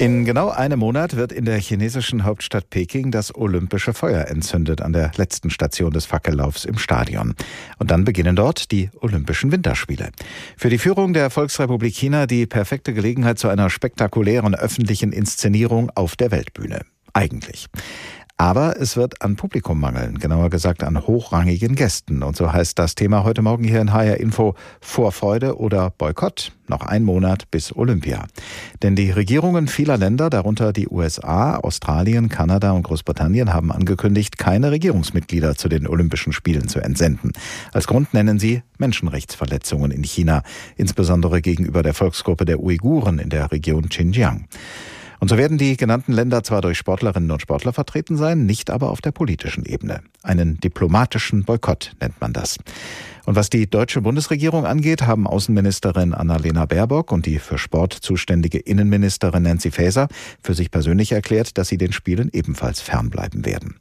In genau einem Monat wird in der chinesischen Hauptstadt Peking das olympische Feuer entzündet an der letzten Station des Fackellaufs im Stadion. Und dann beginnen dort die Olympischen Winterspiele. Für die Führung der Volksrepublik China die perfekte Gelegenheit zu einer spektakulären öffentlichen Inszenierung auf der Weltbühne. Eigentlich. Aber es wird an Publikum mangeln, genauer gesagt an hochrangigen Gästen. Und so heißt das Thema heute Morgen hier in HR Info Vorfreude oder Boykott. Noch ein Monat bis Olympia. Denn die Regierungen vieler Länder, darunter die USA, Australien, Kanada und Großbritannien, haben angekündigt, keine Regierungsmitglieder zu den Olympischen Spielen zu entsenden. Als Grund nennen sie Menschenrechtsverletzungen in China, insbesondere gegenüber der Volksgruppe der Uiguren in der Region Xinjiang. Und so werden die genannten Länder zwar durch Sportlerinnen und Sportler vertreten sein, nicht aber auf der politischen Ebene. Einen diplomatischen Boykott nennt man das. Und was die deutsche Bundesregierung angeht, haben Außenministerin Annalena Baerbock und die für Sport zuständige Innenministerin Nancy Faeser für sich persönlich erklärt, dass sie den Spielen ebenfalls fernbleiben werden.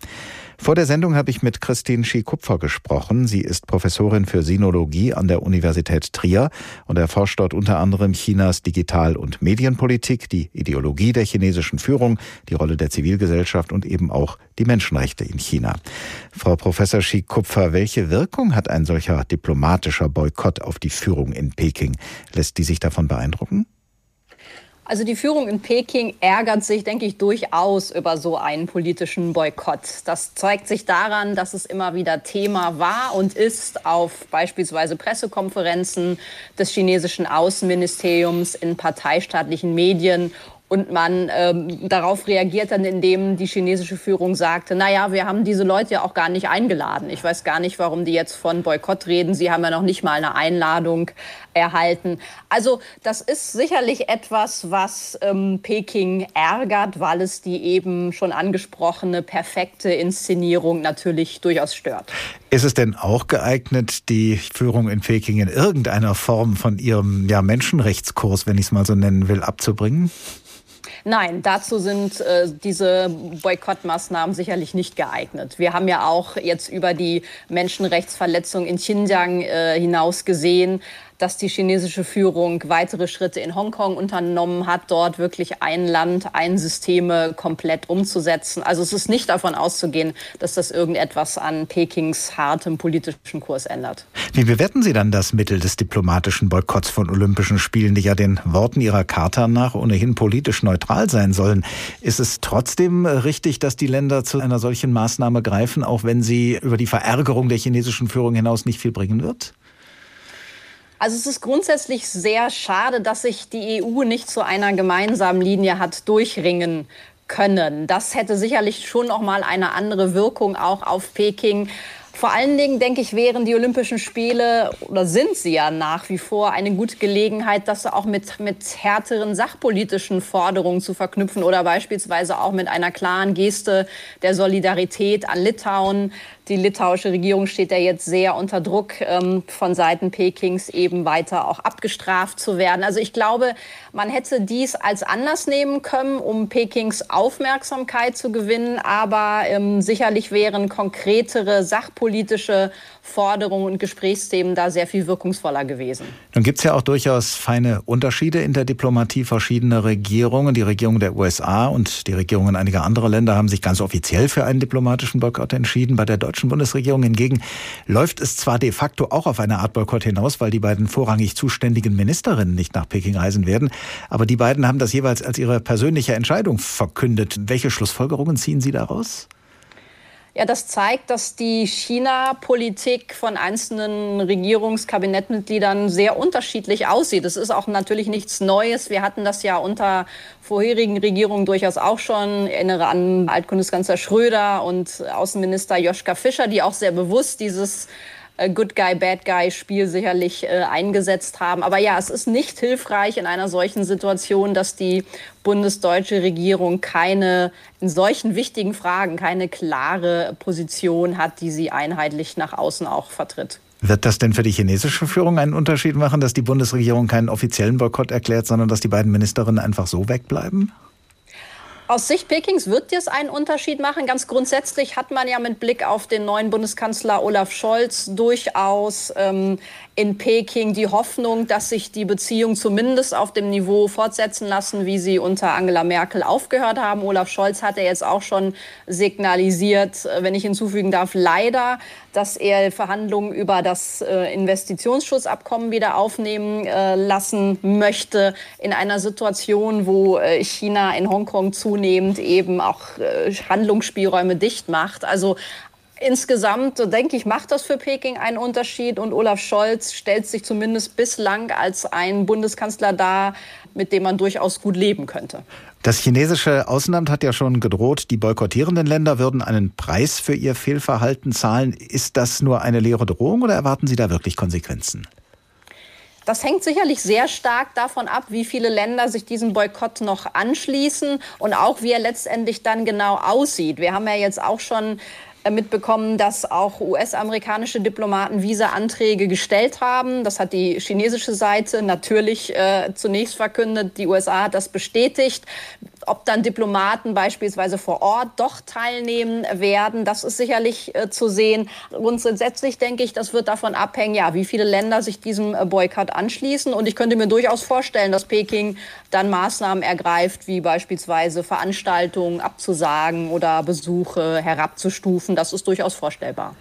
Vor der Sendung habe ich mit Christine Schie-Kupfer gesprochen. Sie ist Professorin für Sinologie an der Universität Trier und erforscht dort unter anderem Chinas Digital- und Medienpolitik, die Ideologie der chinesischen Führung, die Rolle der Zivilgesellschaft und eben auch die Menschenrechte in China. Frau Professor Schie-Kupfer, welche Wirkung hat ein solcher diplomatischer Boykott auf die Führung in Peking? Lässt die sich davon beeindrucken? Also die Führung in Peking ärgert sich, denke ich, durchaus über so einen politischen Boykott. Das zeigt sich daran, dass es immer wieder Thema war und ist auf beispielsweise Pressekonferenzen des chinesischen Außenministeriums in parteistaatlichen Medien und man ähm, darauf reagiert dann, indem die chinesische Führung sagte, naja, wir haben diese Leute ja auch gar nicht eingeladen. Ich weiß gar nicht, warum die jetzt von Boykott reden. Sie haben ja noch nicht mal eine Einladung erhalten. Also das ist sicherlich etwas, was ähm, Peking ärgert, weil es die eben schon angesprochene perfekte Inszenierung natürlich durchaus stört. Ist es denn auch geeignet, die Führung in Peking in irgendeiner Form von ihrem ja, Menschenrechtskurs, wenn ich es mal so nennen will, abzubringen? Nein, dazu sind äh, diese Boykottmaßnahmen sicherlich nicht geeignet. Wir haben ja auch jetzt über die Menschenrechtsverletzung in Xinjiang äh, hinaus gesehen, dass die chinesische Führung weitere Schritte in Hongkong unternommen hat, dort wirklich ein Land, ein Systeme komplett umzusetzen. Also es ist nicht davon auszugehen, dass das irgendetwas an Pekings hartem politischen Kurs ändert. Wie bewerten Sie dann das Mittel des diplomatischen Boykotts von Olympischen Spielen, die ja den Worten Ihrer Charta nach ohnehin politisch neutral sein sollen? Ist es trotzdem richtig, dass die Länder zu einer solchen Maßnahme greifen, auch wenn sie über die Verärgerung der chinesischen Führung hinaus nicht viel bringen wird? Also es ist grundsätzlich sehr schade, dass sich die EU nicht zu einer gemeinsamen Linie hat durchringen können. Das hätte sicherlich schon noch mal eine andere Wirkung auch auf Peking. Vor allen Dingen, denke ich, wären die Olympischen Spiele oder sind sie ja nach wie vor eine gute Gelegenheit, das auch mit, mit härteren sachpolitischen Forderungen zu verknüpfen oder beispielsweise auch mit einer klaren Geste der Solidarität an Litauen, die litauische Regierung steht ja jetzt sehr unter Druck ähm, von Seiten Pekings eben weiter auch abgestraft zu werden. Also ich glaube, man hätte dies als Anlass nehmen können, um Pekings Aufmerksamkeit zu gewinnen. Aber ähm, sicherlich wären konkretere sachpolitische Forderungen und Gesprächsthemen da sehr viel wirkungsvoller gewesen. Nun gibt es ja auch durchaus feine Unterschiede in der Diplomatie verschiedener Regierungen. Die Regierung der USA und die Regierungen einiger anderer Länder haben sich ganz offiziell für einen diplomatischen Boykott entschieden. Bei der deutschen Bundesregierung hingegen läuft es zwar de facto auch auf eine Art Boykott hinaus, weil die beiden vorrangig zuständigen Ministerinnen nicht nach Peking reisen werden, aber die beiden haben das jeweils als ihre persönliche Entscheidung verkündet. Welche Schlussfolgerungen ziehen Sie daraus? Ja, das zeigt, dass die China-Politik von einzelnen Regierungskabinettmitgliedern sehr unterschiedlich aussieht. Das ist auch natürlich nichts Neues. Wir hatten das ja unter vorherigen Regierungen durchaus auch schon. Ich erinnere an Altbundeskanzler Schröder und Außenminister Joschka Fischer, die auch sehr bewusst dieses Good Guy, Bad Guy Spiel sicherlich äh, eingesetzt haben. Aber ja, es ist nicht hilfreich in einer solchen Situation, dass die bundesdeutsche Regierung keine, in solchen wichtigen Fragen, keine klare Position hat, die sie einheitlich nach außen auch vertritt. Wird das denn für die chinesische Führung einen Unterschied machen, dass die Bundesregierung keinen offiziellen Boykott erklärt, sondern dass die beiden Ministerinnen einfach so wegbleiben? Aus Sicht Pekings wird es einen Unterschied machen. Ganz grundsätzlich hat man ja mit Blick auf den neuen Bundeskanzler Olaf Scholz durchaus ähm, in Peking die Hoffnung, dass sich die Beziehungen zumindest auf dem Niveau fortsetzen lassen, wie sie unter Angela Merkel aufgehört haben. Olaf Scholz hat ja jetzt auch schon signalisiert, äh, wenn ich hinzufügen darf, leider, dass er Verhandlungen über das äh, Investitionsschutzabkommen wieder aufnehmen äh, lassen möchte in einer Situation, wo China in Hongkong zunehmend eben auch äh, Handlungsspielräume dicht macht. Also Insgesamt, denke ich, macht das für Peking einen Unterschied und Olaf Scholz stellt sich zumindest bislang als ein Bundeskanzler dar, mit dem man durchaus gut leben könnte. Das chinesische Außenamt hat ja schon gedroht, die boykottierenden Länder würden einen Preis für ihr Fehlverhalten zahlen. Ist das nur eine leere Drohung oder erwarten Sie da wirklich Konsequenzen? Das hängt sicherlich sehr stark davon ab, wie viele Länder sich diesem Boykott noch anschließen und auch wie er letztendlich dann genau aussieht. Wir haben ja jetzt auch schon äh, mitbekommen, dass auch US-amerikanische Diplomaten Visa-Anträge gestellt haben. Das hat die chinesische Seite natürlich äh, zunächst verkündet. Die USA hat das bestätigt. Ob dann Diplomaten beispielsweise vor Ort doch teilnehmen werden, das ist sicherlich äh, zu sehen. Grundsätzlich denke ich, das wird davon abhängen, ja, wie viele Länder sich diesem äh, Boykott anschließen. Und ich könnte mir durchaus vorstellen, dass Peking dann Maßnahmen ergreift, wie beispielsweise Veranstaltungen abzusagen oder Besuche herabzustufen. Das ist durchaus vorstellbar.